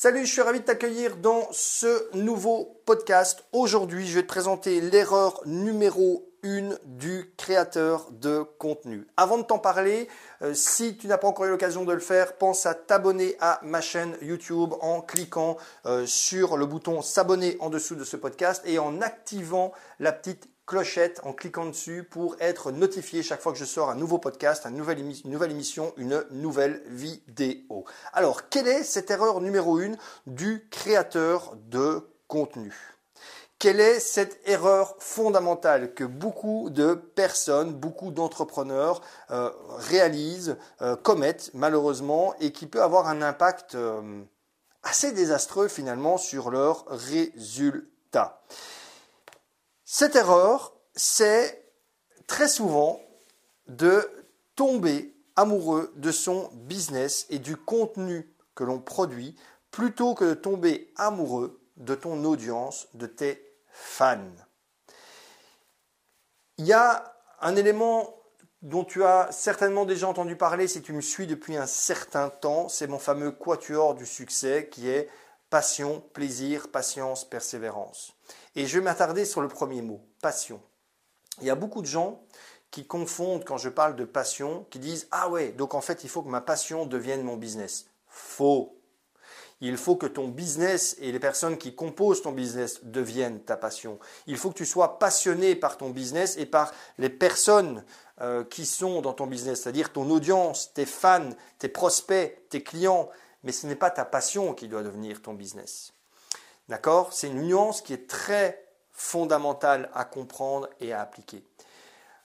Salut, je suis ravi de t'accueillir dans ce nouveau podcast. Aujourd'hui, je vais te présenter l'erreur numéro 1 du créateur de contenu. Avant de t'en parler, euh, si tu n'as pas encore eu l'occasion de le faire, pense à t'abonner à ma chaîne YouTube en cliquant euh, sur le bouton s'abonner en dessous de ce podcast et en activant la petite clochette en cliquant dessus pour être notifié chaque fois que je sors un nouveau podcast, une nouvelle, une émission, une nouvelle vidéo. Alors, quelle est cette erreur numéro 1 du créateur de contenu? Quelle est cette erreur fondamentale que beaucoup de personnes, beaucoup d'entrepreneurs euh, réalisent, euh, commettent malheureusement et qui peut avoir un impact euh, assez désastreux finalement sur leurs résultats? Cette erreur, c'est très souvent de tomber amoureux de son business et du contenu que l'on produit plutôt que de tomber amoureux de ton audience, de tes fans. Il y a un élément dont tu as certainement déjà entendu parler si tu me suis depuis un certain temps, c'est mon fameux quatuor du succès qui est passion, plaisir, patience, persévérance. Et je vais m'attarder sur le premier mot, passion. Il y a beaucoup de gens qui confondent quand je parle de passion, qui disent Ah ouais, donc en fait il faut que ma passion devienne mon business. Faux. Il faut que ton business et les personnes qui composent ton business deviennent ta passion. Il faut que tu sois passionné par ton business et par les personnes euh, qui sont dans ton business, c'est-à-dire ton audience, tes fans, tes prospects, tes clients. Mais ce n'est pas ta passion qui doit devenir ton business. D'accord? C'est une nuance qui est très fondamentale à comprendre et à appliquer.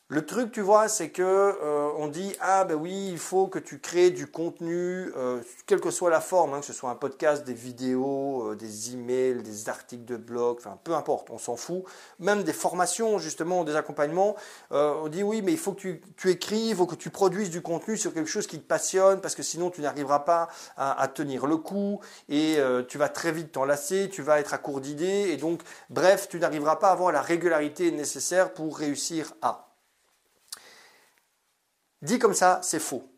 Le truc, tu vois, c'est que euh, on dit ah ben oui, il faut que tu crées du contenu, euh, quelle que soit la forme, hein, que ce soit un podcast, des vidéos, euh, des emails, des articles de blog, enfin peu importe, on s'en fout. Même des formations justement, des accompagnements, on dit oui, mais il faut que tu, écrives, il faut que tu produises du contenu sur quelque chose qui te passionne, parce que sinon tu n'arriveras pas à, à, tenir le coup et tu vas très vite t'enlacer, tu vas être à court d'idées et donc bref, tu n'arriveras pas à avoir la régularité nécessaire pour réussir à. Dit comme ça, c'est faux.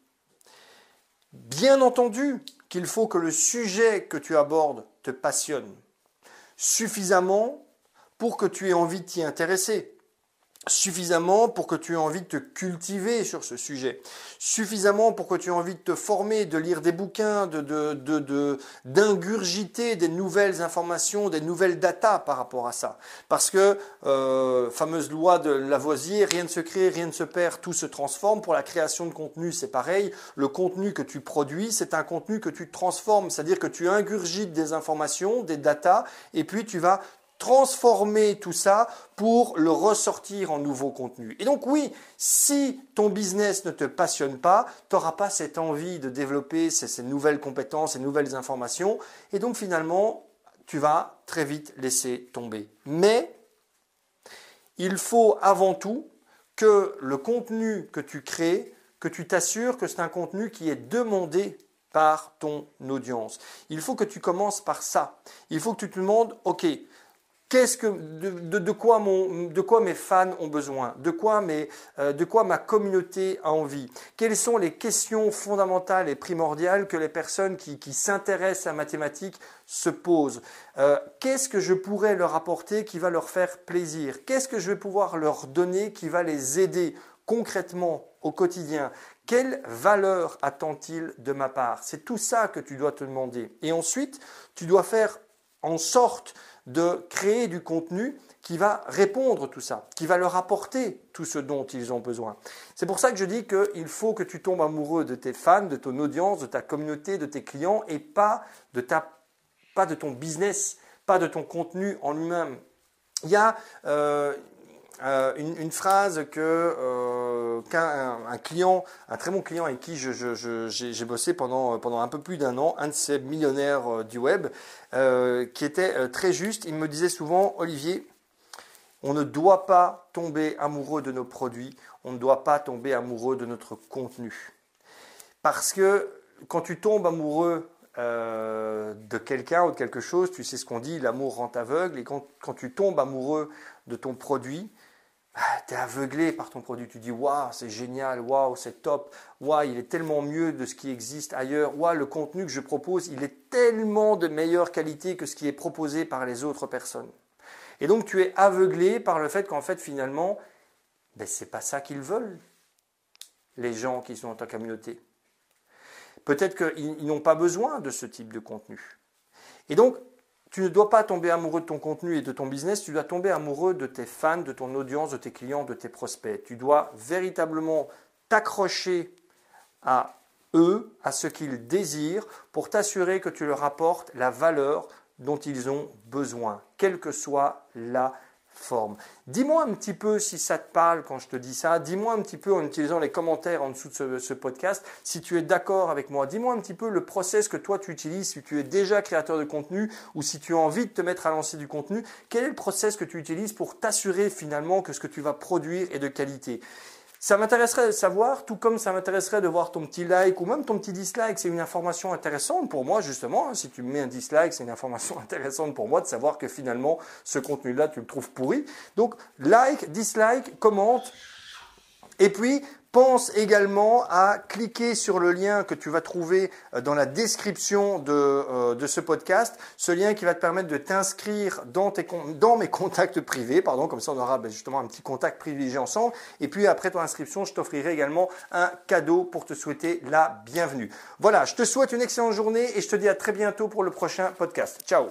Bien entendu qu'il faut que le sujet que tu abordes te passionne suffisamment pour que tu aies envie de t'y intéresser suffisamment pour que tu aies envie de te cultiver sur ce sujet, suffisamment pour que tu aies envie de te former, de lire des bouquins, de, d'ingurgiter des nouvelles informations, des nouvelles datas par rapport à ça. Parce que, euh, fameuse loi de Lavoisier, rien ne se crée, rien ne se perd, tout se transforme. Pour la création de contenu, c'est pareil. Le contenu que tu produis, c'est un contenu que tu transformes, c'est-à-dire que tu ingurgites des informations, des datas, et puis tu vas transformer tout ça pour le ressortir en nouveau contenu. Et donc oui, si ton business ne te passionne pas, tu n'auras pas cette envie de développer ces, nouvelles compétences, ces nouvelles informations, et donc finalement, tu vas très vite laisser tomber. Mais il faut avant tout que le contenu que tu crées, que tu t'assures que c'est un contenu qui est demandé par ton audience. Il faut que tu commences par ça. Il faut que tu te demandes, OK, Qu'est-ce que, de, quoi mon, de, quoi mes fans ont besoin? De quoi, mes, euh, de quoi ma communauté a envie? Quelles sont les questions fondamentales et primordiales que les personnes qui, qui s'intéressent à mathématiques se posent? Euh, Qu'est-ce que je pourrais leur apporter qui va leur faire plaisir? Qu'est-ce que je vais pouvoir leur donner qui va les aider concrètement au quotidien? Quelle valeur attend-il de ma part? C'est tout ça que tu dois te demander. Et ensuite, tu dois faire en sorte de créer du contenu qui va répondre tout ça, qui va leur apporter tout ce dont ils ont besoin. C'est pour ça que je dis qu'il faut que tu tombes amoureux de tes fans, de ton audience, de ta communauté, de tes clients et pas de, ta, pas de ton business, pas de ton contenu en lui-même. Il y a, euh, euh, une, phrase que euh, qu'un un client, un très bon client avec qui j'ai bossé pendant, pendant un peu plus d'un an, un de ces millionnaires euh, du web, qui était très juste. Il me disait souvent, Olivier, on ne doit pas tomber amoureux de nos produits, on ne doit pas tomber amoureux de notre contenu. Parce que quand tu tombes amoureux de quelqu'un ou de quelque chose, tu sais ce qu'on dit, l'amour rend aveugle, et quand, quand tu tombes amoureux de ton produit, tu es aveuglé par ton produit. Tu dis, waouh, c'est génial, waouh, c'est top, waouh, il est tellement mieux de ce qui existe ailleurs, waouh, le contenu que je propose, il est tellement de meilleure qualité que ce qui est proposé par les autres personnes. Et donc, tu es aveuglé par le fait qu'en fait, finalement, ben, ce n'est pas ça qu'ils veulent, les gens qui sont dans ta communauté. Peut-être qu'ils n'ont pas besoin de ce type de contenu. Et donc, tu ne dois pas tomber amoureux de ton contenu et de ton business, tu dois tomber amoureux de tes fans, de ton audience, de tes clients, de tes prospects. Tu dois véritablement t'accrocher à eux, à ce qu'ils désirent, pour t'assurer que tu leur apportes la valeur dont ils ont besoin, quelle que soit la Dis-moi un petit peu si ça te parle quand je te dis ça. Dis-moi un petit peu en utilisant les commentaires en dessous de ce, podcast si tu es d'accord avec moi. Dis-moi un petit peu le process que toi tu utilises, si tu es déjà créateur de contenu ou si tu as envie de te mettre à lancer du contenu. Quel est le process que tu utilises pour t'assurer finalement que ce que tu vas produire est de qualité? Ça m'intéresserait de savoir, tout comme ça m'intéresserait de voir ton petit like ou même ton petit dislike. C'est une information intéressante pour moi, justement. Si tu me mets un dislike, c'est une information intéressante pour moi de savoir que finalement, ce contenu-là, tu le trouves pourri. Donc, like, dislike, commente. Et puis, Pense également à cliquer sur le lien que tu vas trouver euh, dans la description euh, de, ce podcast, ce lien qui va te permettre de t'inscrire dans, dans, mes contacts privés, pardon, comme ça on aura ben, justement un petit contact privilégié ensemble. Et puis après ton inscription, je t'offrirai également un cadeau pour te souhaiter la bienvenue. Voilà, je te souhaite une excellente journée et je te dis à très bientôt pour le prochain podcast. Ciao